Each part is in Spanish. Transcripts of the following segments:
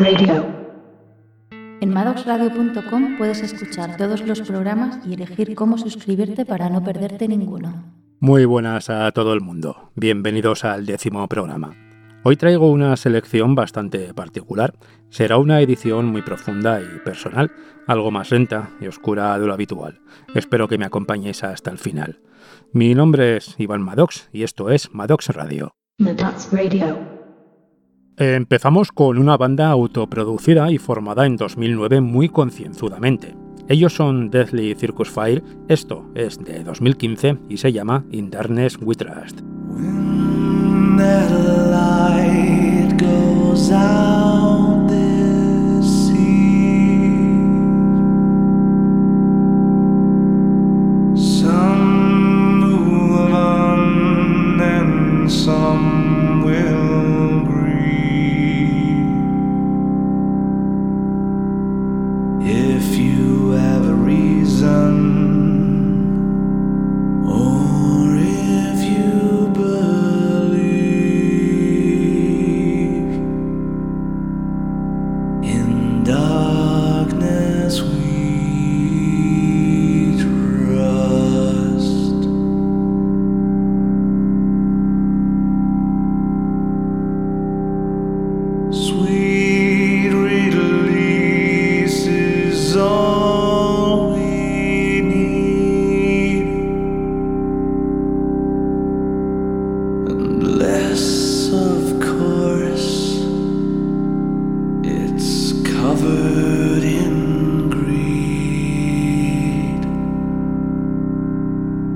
Radio. En maddoxradio.com puedes escuchar todos los programas y elegir cómo suscribirte para no perderte ninguno. Muy buenas a todo el mundo. Bienvenidos al décimo programa. Hoy traigo una selección bastante particular. Será una edición muy profunda y personal, algo más lenta y oscura de lo habitual. Espero que me acompañéis hasta el final. Mi nombre es Iván Maddox y esto es Maddox Radio. Maddox Radio. Empezamos con una banda autoproducida y formada en 2009 muy concienzudamente. Ellos son Deathly Circus Fire, esto es de 2015 y se llama In Darkness We Trust.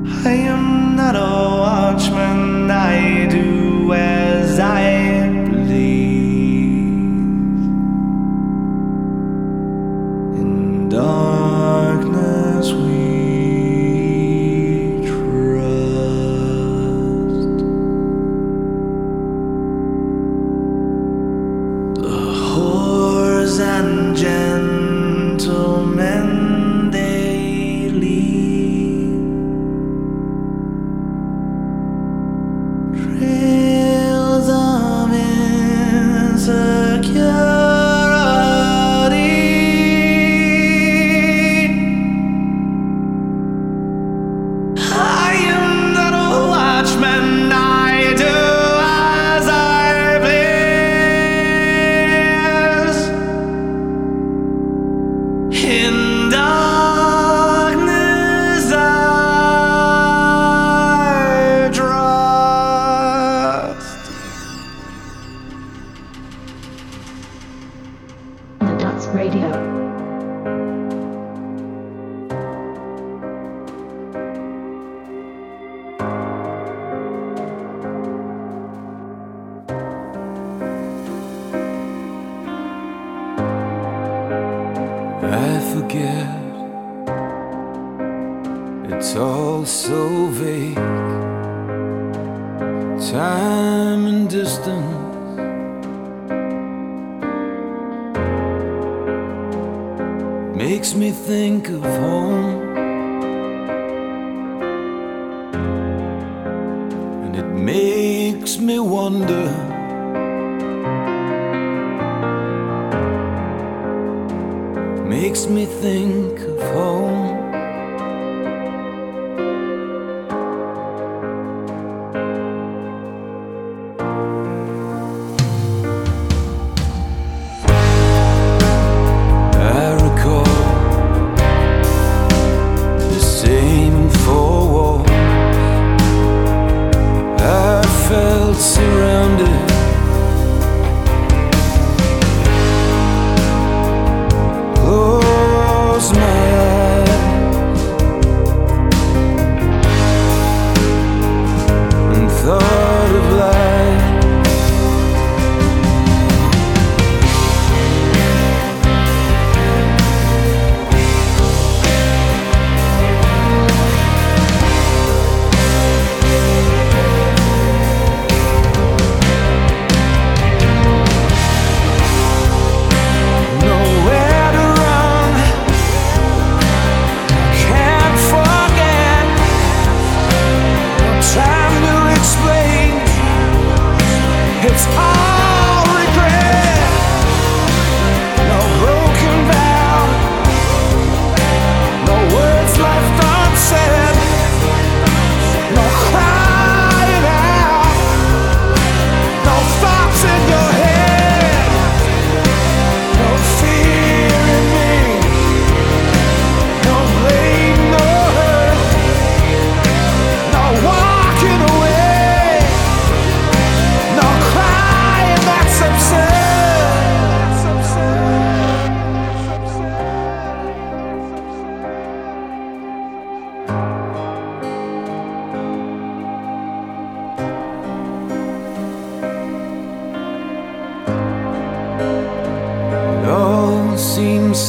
I am not a watchman, I do as I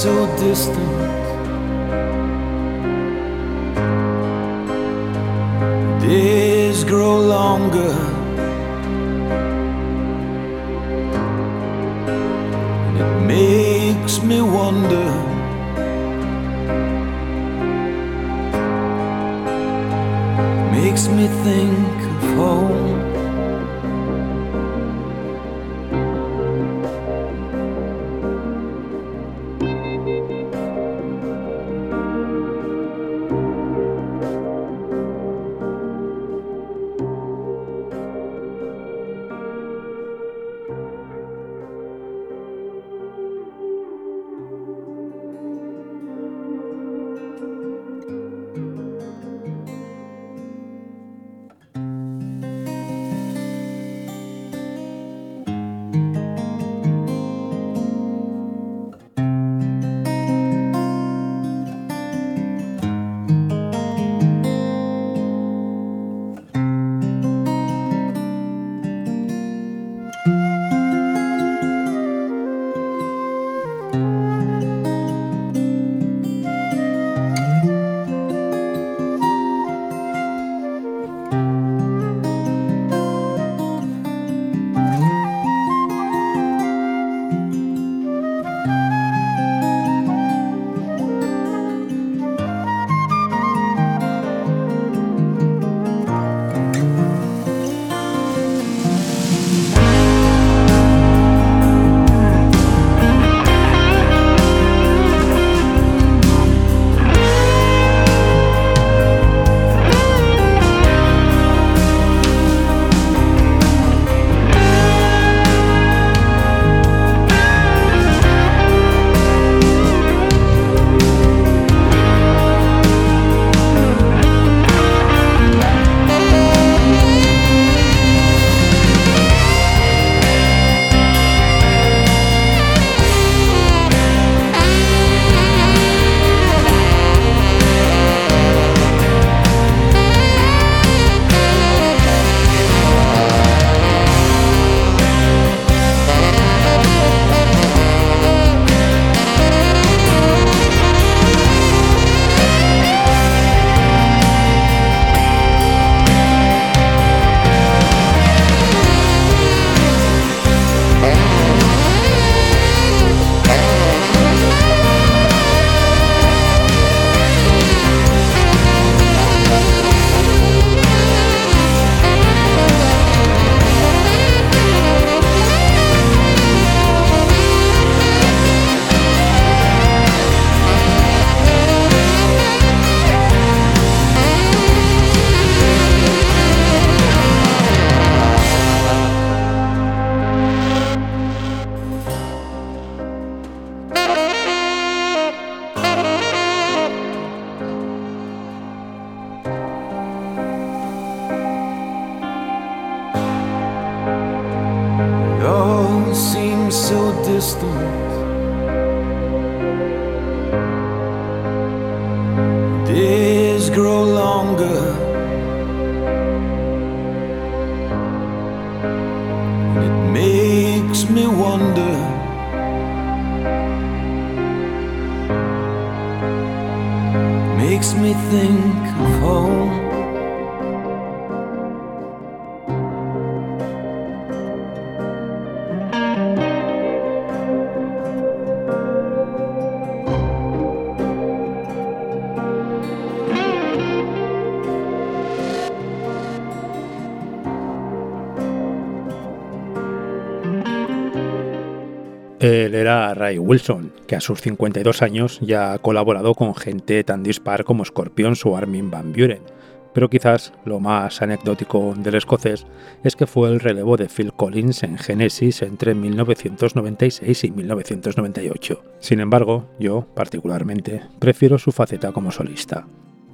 so distant. Days grow longer. And it makes me wonder. Makes me think Era Ray Wilson, que a sus 52 años ya ha colaborado con gente tan dispar como Scorpions o Armin Van Buren, pero quizás lo más anecdótico del escocés es que fue el relevo de Phil Collins en Genesis entre 1996 y 1998. Sin embargo, yo, particularmente, prefiero su faceta como solista.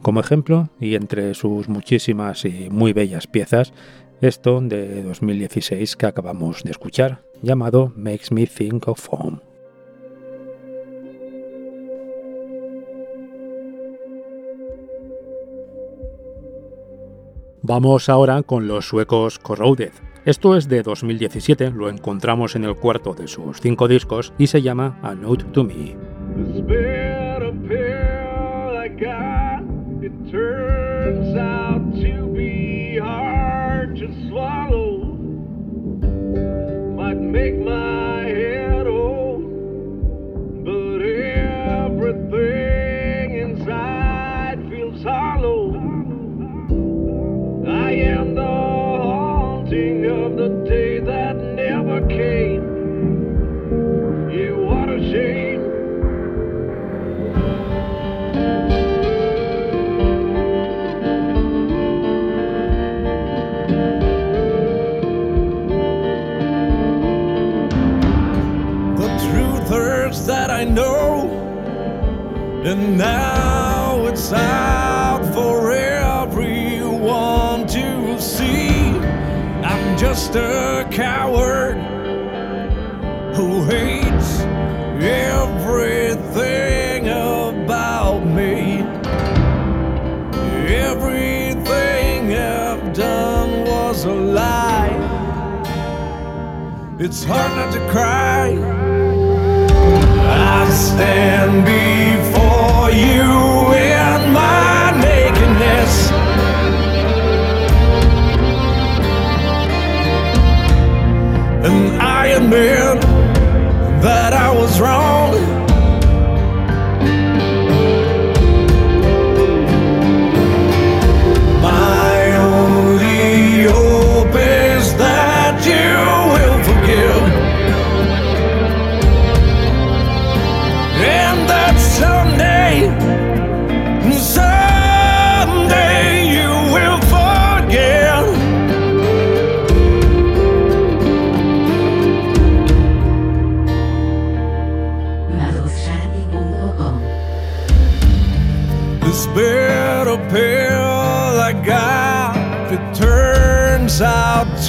Como ejemplo, y entre sus muchísimas y muy bellas piezas, esto de 2016 que acabamos de escuchar, llamado Makes Me Think of Home. Vamos ahora con los suecos Corroded. Esto es de 2017, lo encontramos en el cuarto de sus cinco discos y se llama A Note to Me. Make my that I know, and now it's out for everyone to see. I'm just a coward who hates everything about me. Everything I've done was a lie. It's hard not to cry. Admit that I was wrong.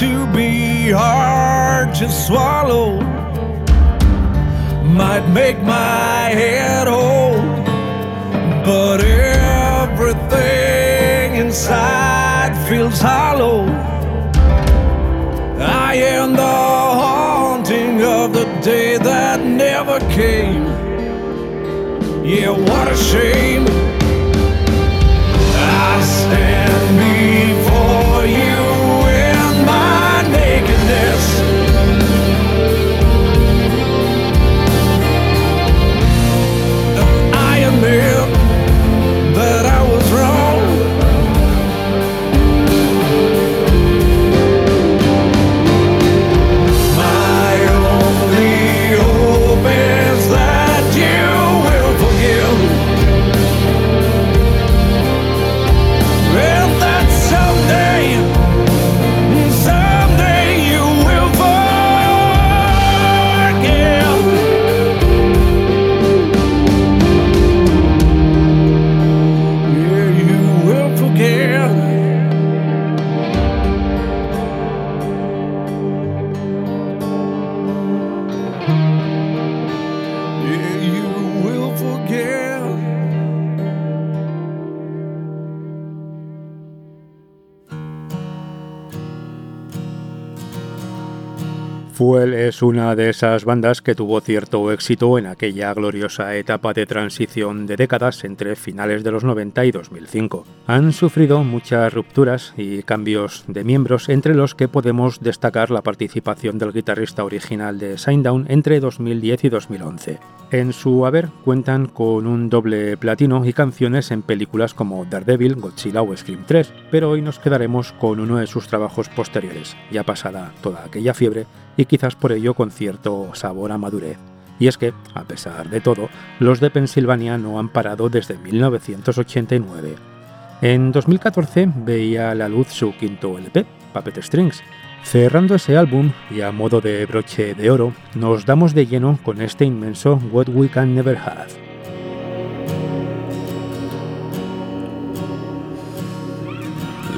To be hard to swallow. Might make my head old, but everything inside feels hollow. I am the haunting of the day that never came. Yeah, what a shame. Es una de esas bandas que tuvo cierto éxito en aquella gloriosa etapa de transición de décadas entre finales de los 90 y 2005. Han sufrido muchas rupturas y cambios de miembros, entre los que podemos destacar la participación del guitarrista original de Shinedown entre 2010 y 2011. En su haber cuentan con un doble platino y canciones en películas como Daredevil, Godzilla o Scream 3, pero hoy nos quedaremos con uno de sus trabajos posteriores, ya pasada toda aquella fiebre y quizás por ello con cierto sabor a madurez. Y es que, a pesar de todo, los de Pensilvania no han parado desde 1989. En 2014 veía la luz su quinto LP, Puppet Strings. Cerrando ese álbum, y a modo de broche de oro, nos damos de lleno con este inmenso What We Can Never Have.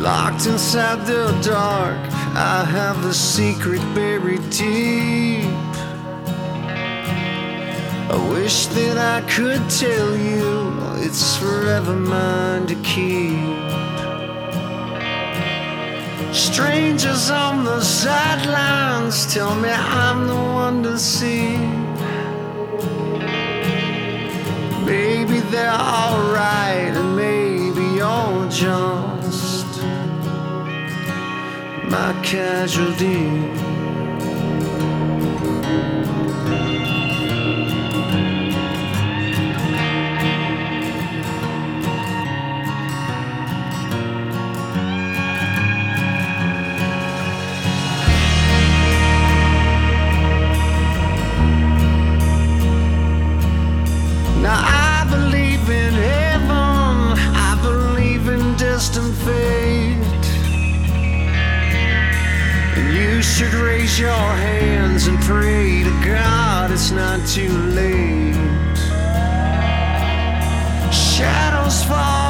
Locked inside the dark, I have a secret buried deep. I wish that I could tell you it's forever mine to keep. Strangers on the sidelines tell me I'm the one to see. Maybe they're alright, and maybe you're junk my casualty. should raise your hands and pray to God it's not too late. Shadows fall.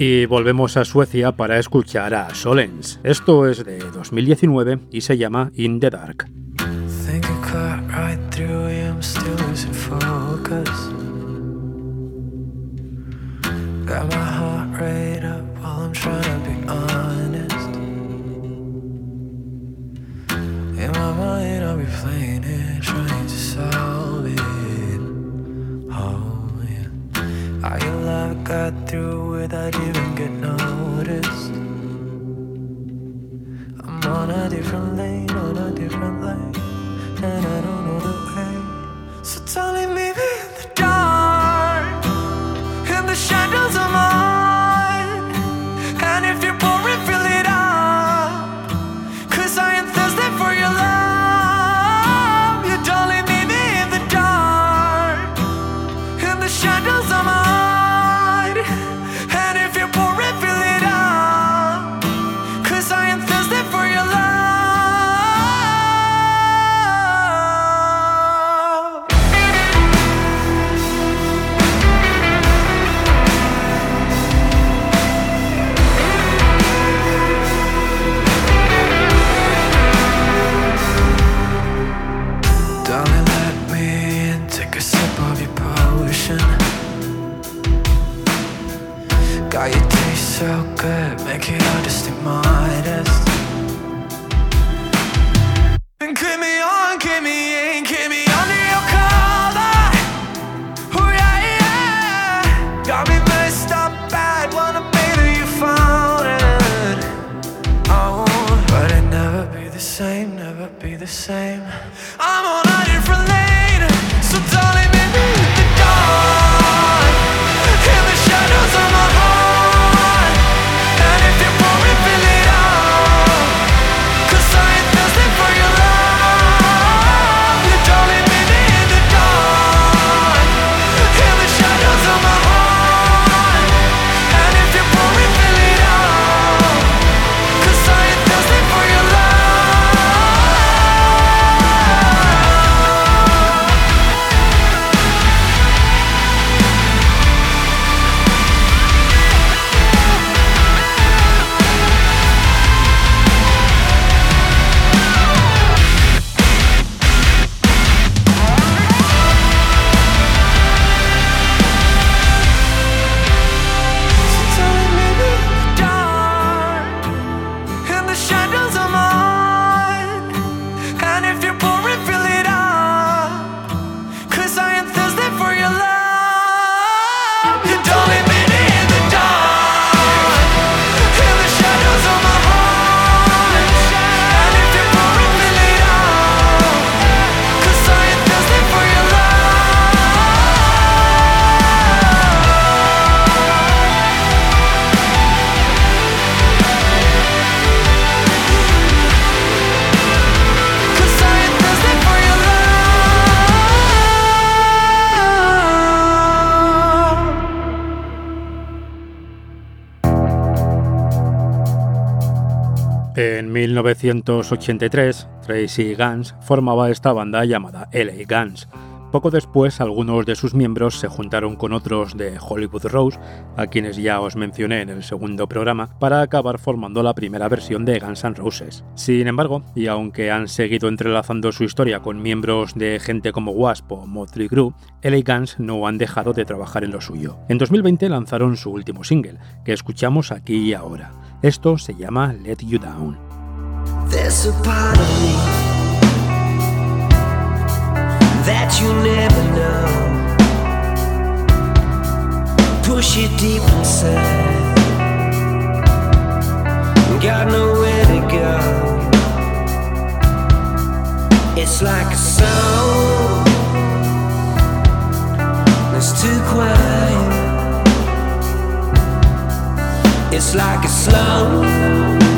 Y volvemos a Suecia para escuchar a Solens. Esto es de 2019 y se llama In the Dark. I love got through without even getting noticed. I'm on a different lane, on a different lane. 1983, Tracy Guns formaba esta banda llamada LA Guns. Poco después, algunos de sus miembros se juntaron con otros de Hollywood Rose, a quienes ya os mencioné en el segundo programa, para acabar formando la primera versión de Guns N' Roses. Sin embargo, y aunque han seguido entrelazando su historia con miembros de gente como Wasp o Motley Crue, LA Guns no han dejado de trabajar en lo suyo. En 2020 lanzaron su último single, que escuchamos aquí y ahora. Esto se llama Let You Down. There's a part of me that you never know. Push it deep inside. Got nowhere to go. It's like a song that's too quiet. It's like a slow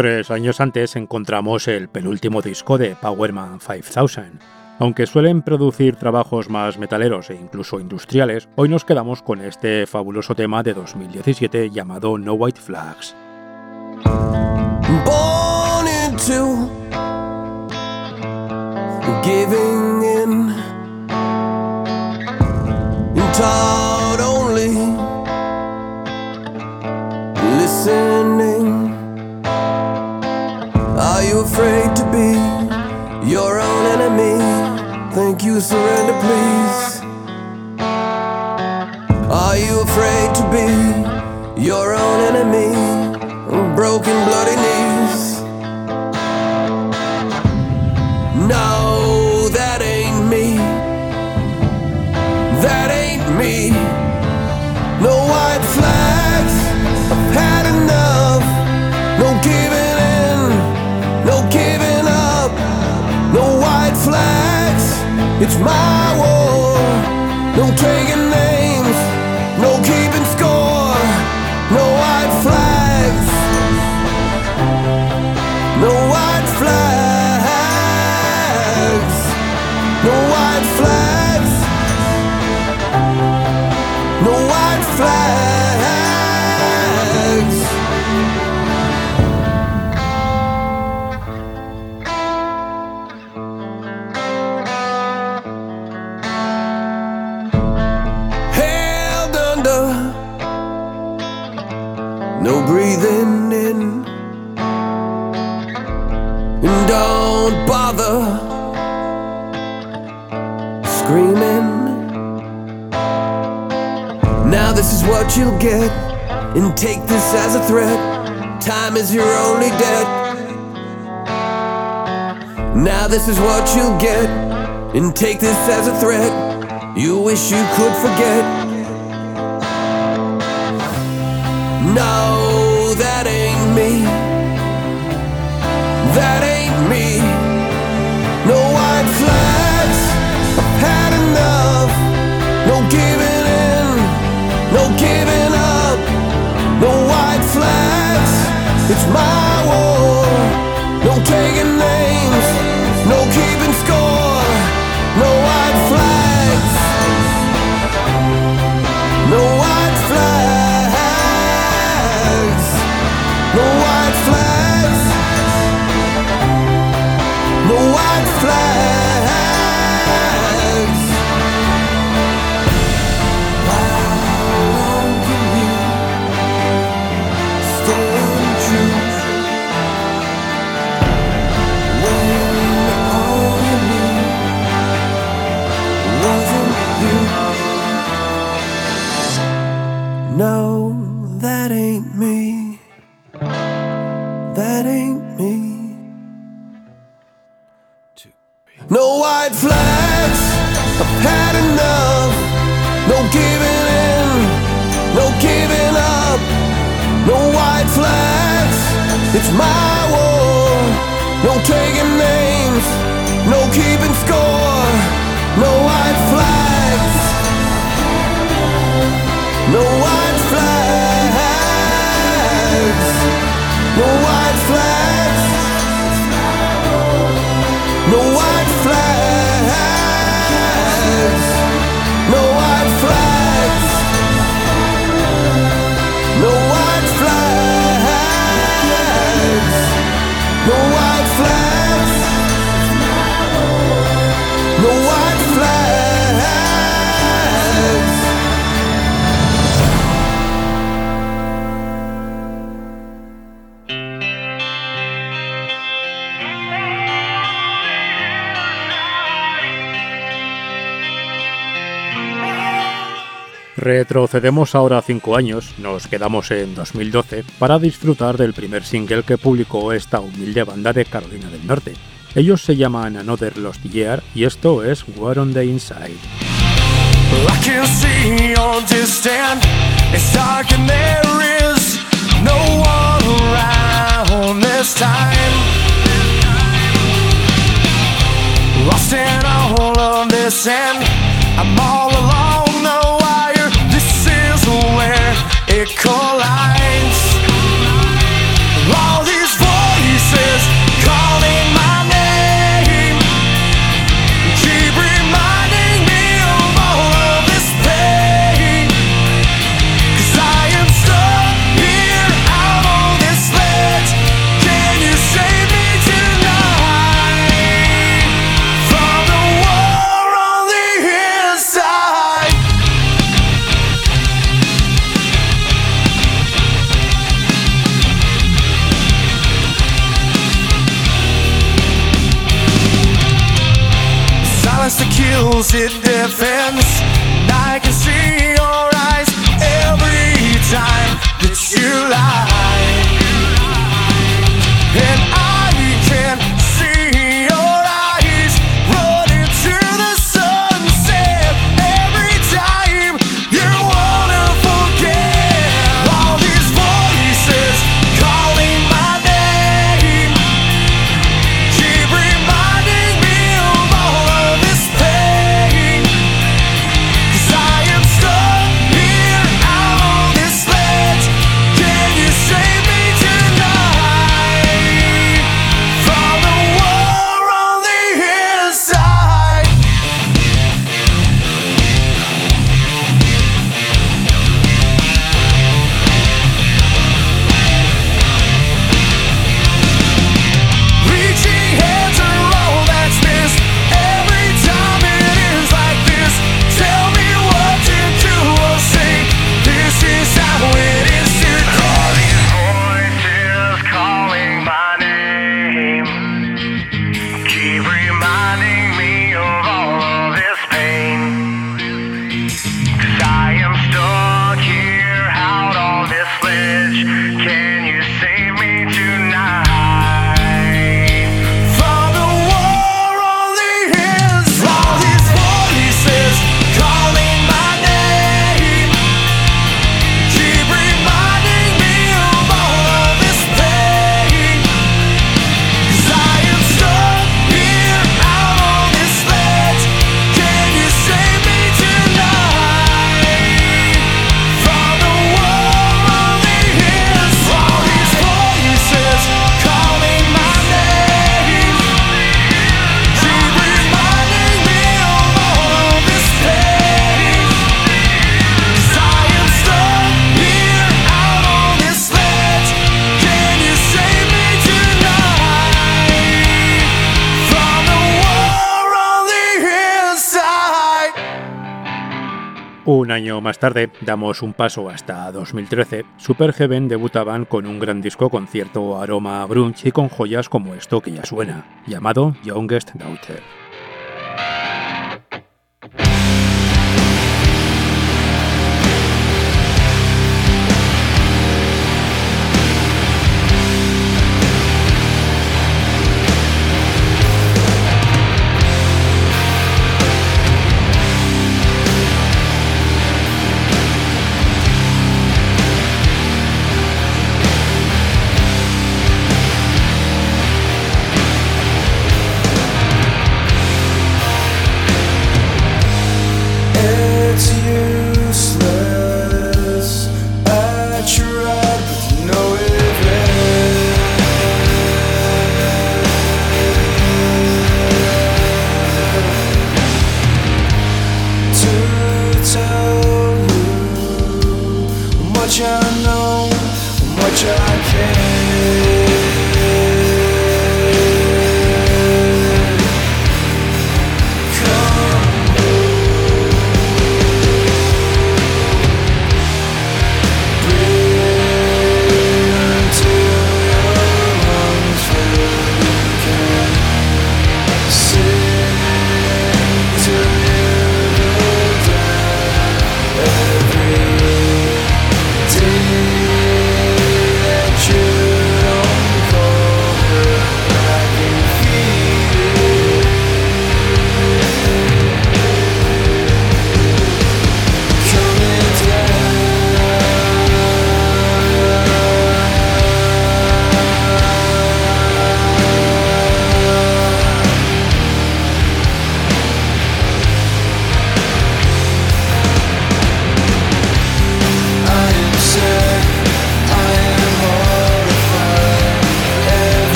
Tres años antes encontramos el penúltimo disco de Powerman 5000. Aunque suelen producir trabajos más metaleros e incluso industriales, hoy nos quedamos con este fabuloso tema de 2017 llamado No White Flags. afraid to be your own enemy. Think you surrender, please. Are you afraid to be your own enemy? Broken, bloody. Don't take it now. and take this as a threat. Time is your only debt. Now, this is what you'll get, and take this as a threat. You wish you could forget. No. My Retrocedemos ahora 5 años, nos quedamos en 2012, para disfrutar del primer single que publicó esta humilde banda de Carolina del Norte. Ellos se llaman Another Lost Year y esto es War on the Inside. Lost in all of this and I'm all alone It collides. While Un año más tarde, damos un paso hasta 2013, Superheaven debutaban con un gran disco con cierto aroma a grunge y con joyas como esto que ya suena, llamado Youngest Daughter. much I can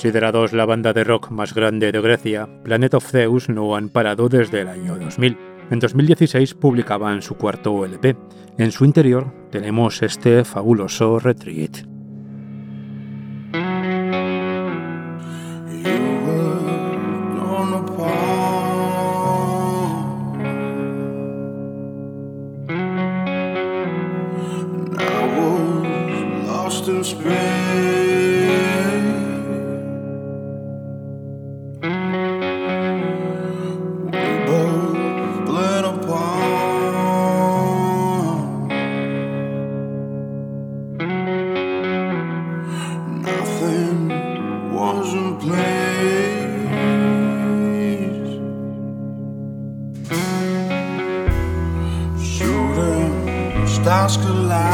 Considerados la banda de rock más grande de Grecia, Planet of Zeus no han parado desde el año 2000. En 2016 publicaban su cuarto LP. En su interior tenemos este fabuloso retreat. stars collide.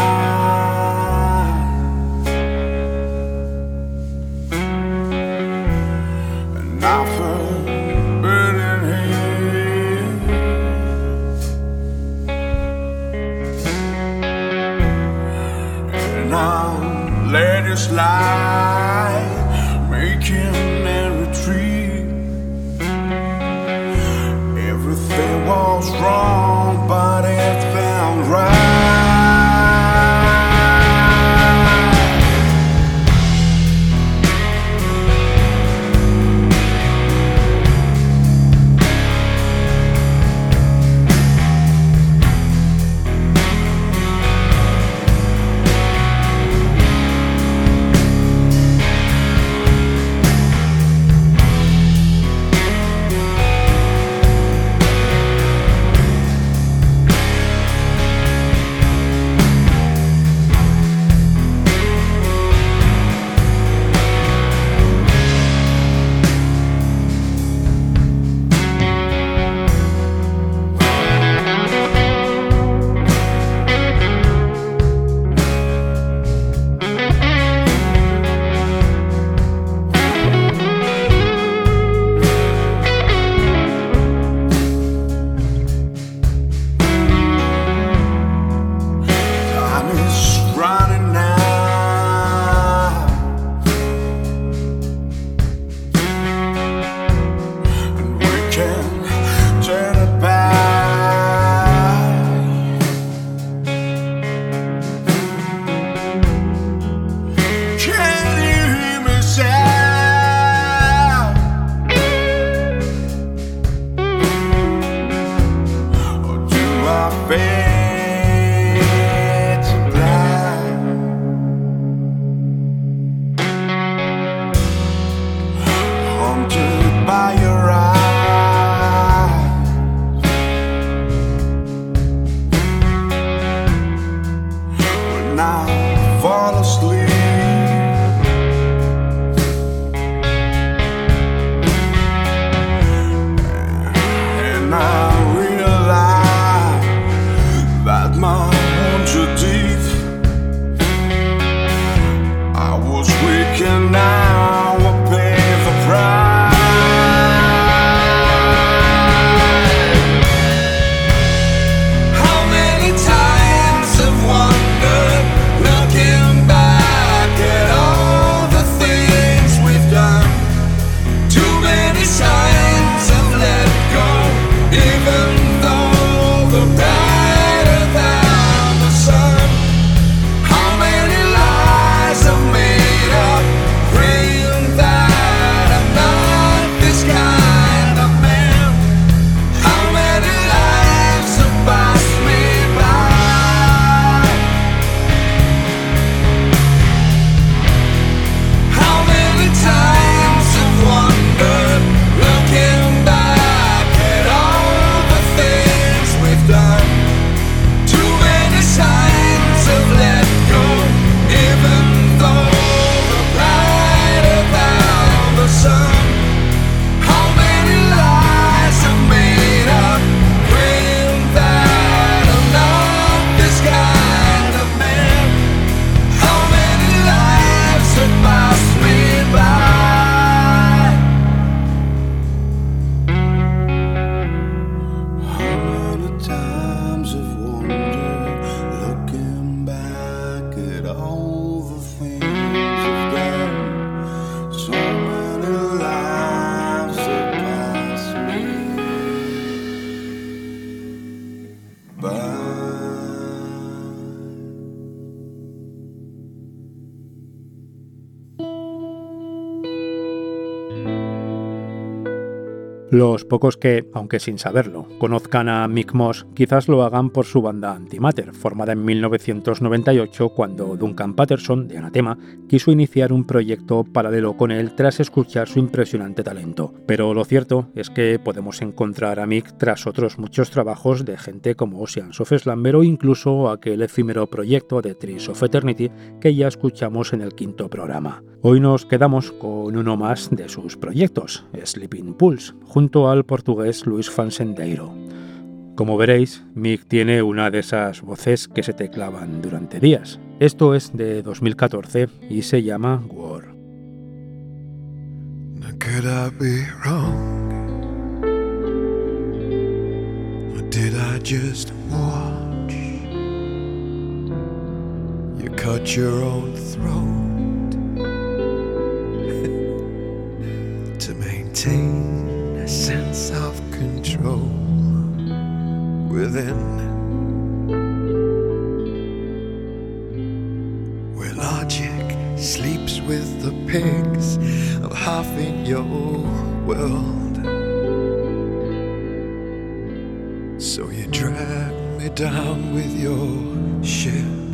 Los pocos que, aunque sin saberlo, conozcan a Mick Moss, quizás lo hagan por su banda Antimatter, formada en 1998 cuando Duncan Patterson, de Anatema, quiso iniciar un proyecto paralelo con él tras escuchar su impresionante talento. Pero lo cierto es que podemos encontrar a Mick tras otros muchos trabajos de gente como Oceans of Slumber o incluso aquel efímero proyecto de Trees of Eternity que ya escuchamos en el quinto programa. Hoy nos quedamos con uno más de sus proyectos, Sleeping Pulse, junto al portugués Luis Fansendeiro. Como veréis, Mick tiene una de esas voces que se te clavan durante días. Esto es de 2014 y se llama War. Could I be wrong? Or did I just watch you cut your own throat to maintain a sense of control within? Where logic sleeps with the pigs of half in your world. So you drag me down with your ship.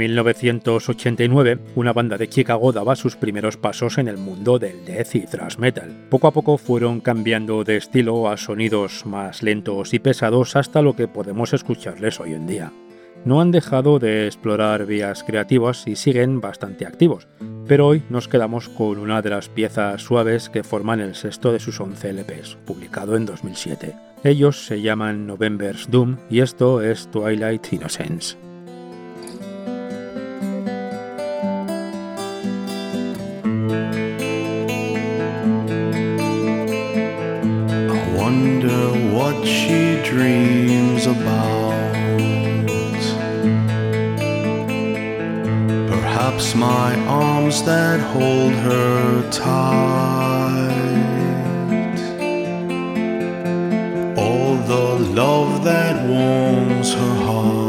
1989, una banda de Chicago daba sus primeros pasos en el mundo del death y thrash metal. Poco a poco fueron cambiando de estilo a sonidos más lentos y pesados hasta lo que podemos escucharles hoy en día. No han dejado de explorar vías creativas y siguen bastante activos, pero hoy nos quedamos con una de las piezas suaves que forman el sexto de sus 11 LPs, publicado en 2007. Ellos se llaman November's Doom y esto es Twilight Innocence. I wonder what she dreams about. Perhaps my arms that hold her tight. All the love that warms her heart.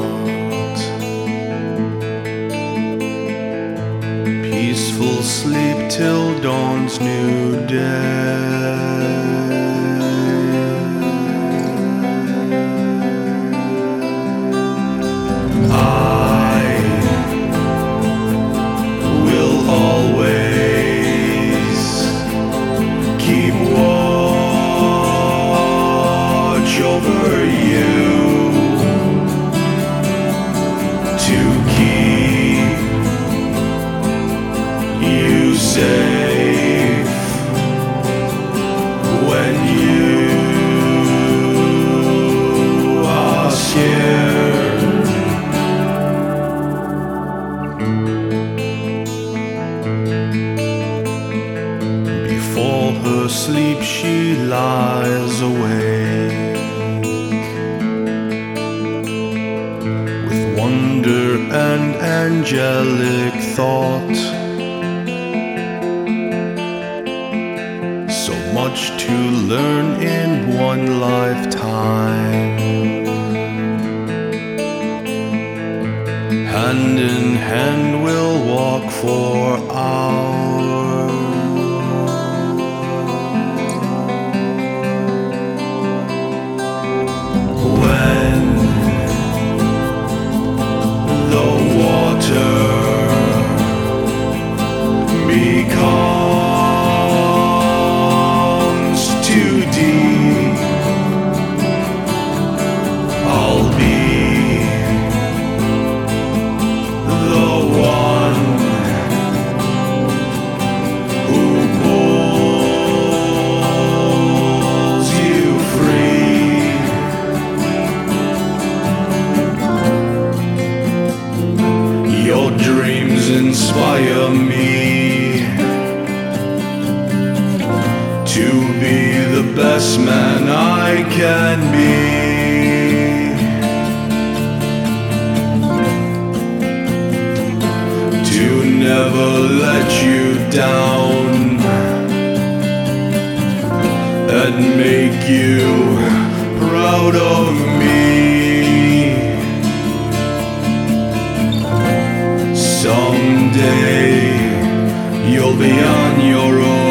Peaceful sleep till dawn's new day. Down and make you proud of me. Someday you'll be on your own.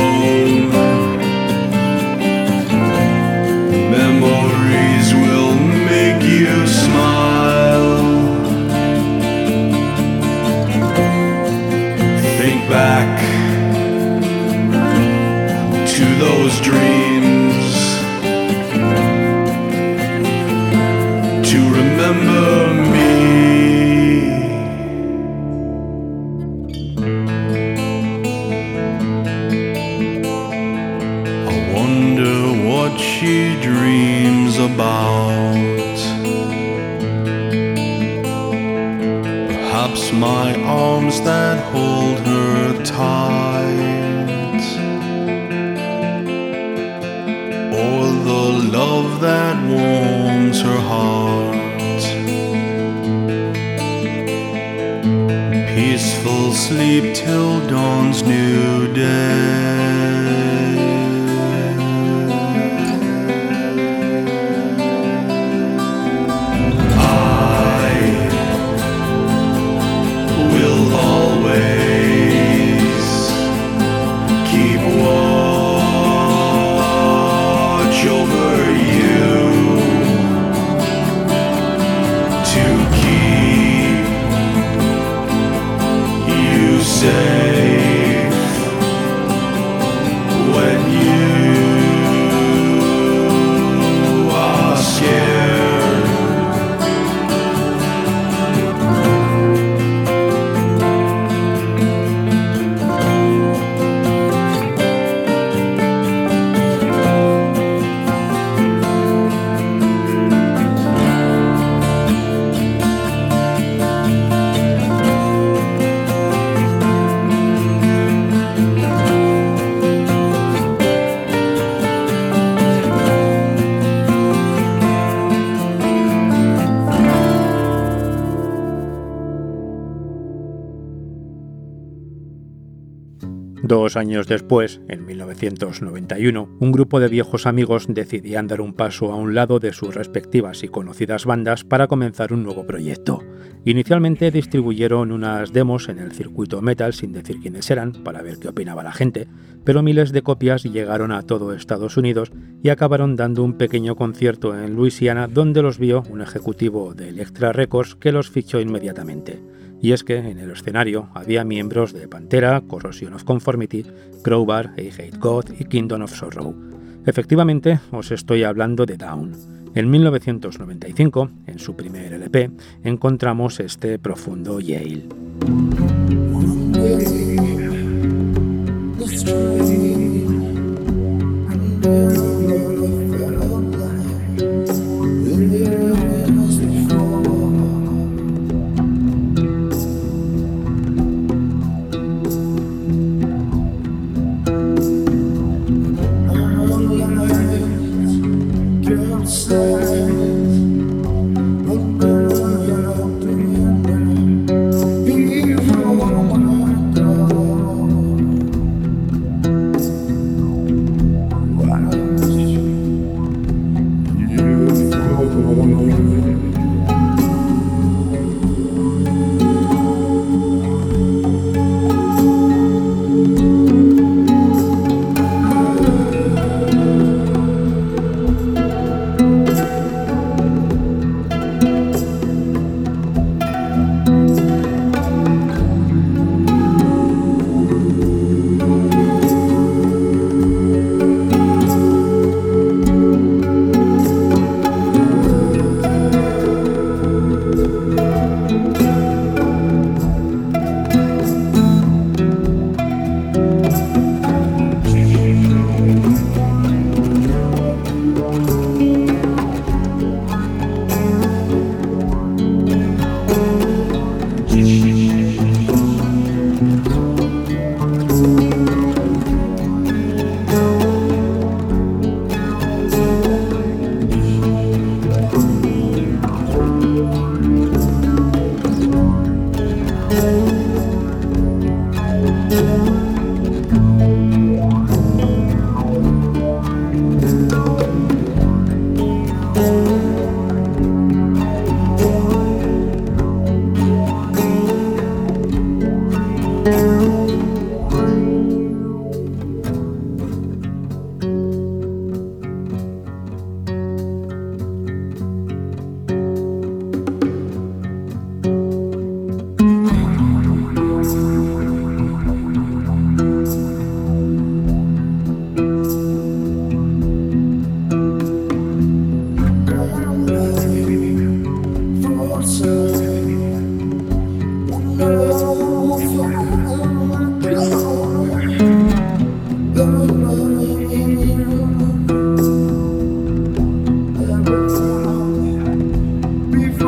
Yeah. Años después, en 1991, un grupo de viejos amigos decidían dar un paso a un lado de sus respectivas y conocidas bandas para comenzar un nuevo proyecto. Inicialmente distribuyeron unas demos en el circuito metal sin decir quiénes eran para ver qué opinaba la gente, pero miles de copias llegaron a todo Estados Unidos y acabaron dando un pequeño concierto en Luisiana donde los vio un ejecutivo de Electra Records que los fichó inmediatamente. Y es que en el escenario había miembros de Pantera, Corrosion of Conformity, Crowbar, I Hate God y Kingdom of Sorrow. Efectivamente, os estoy hablando de Down. En 1995, en su primer LP, encontramos este profundo Yale. Be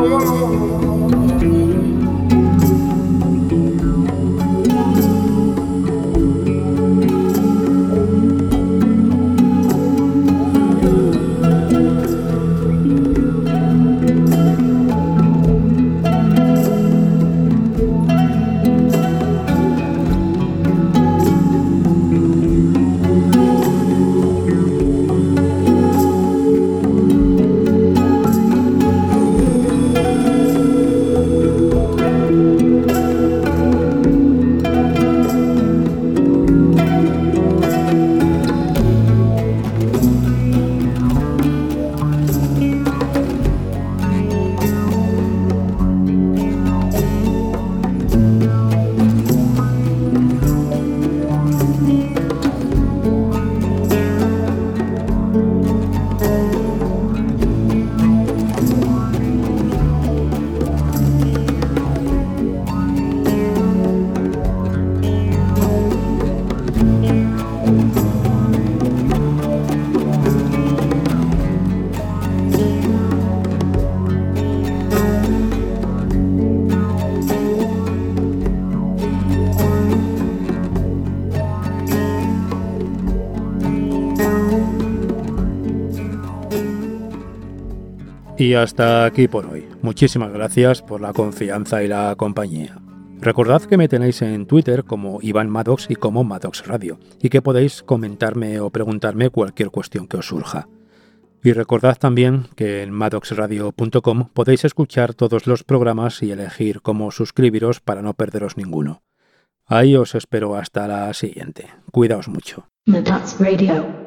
我忘了忘了忘了 Y hasta aquí por hoy. Muchísimas gracias por la confianza y la compañía. Recordad que me tenéis en Twitter como Iván Maddox y como Maddox Radio, y que podéis comentarme o preguntarme cualquier cuestión que os surja. Y recordad también que en maddoxradio.com podéis escuchar todos los programas y elegir cómo suscribiros para no perderos ninguno. Ahí os espero hasta la siguiente. Cuidaos mucho. Maddox Radio.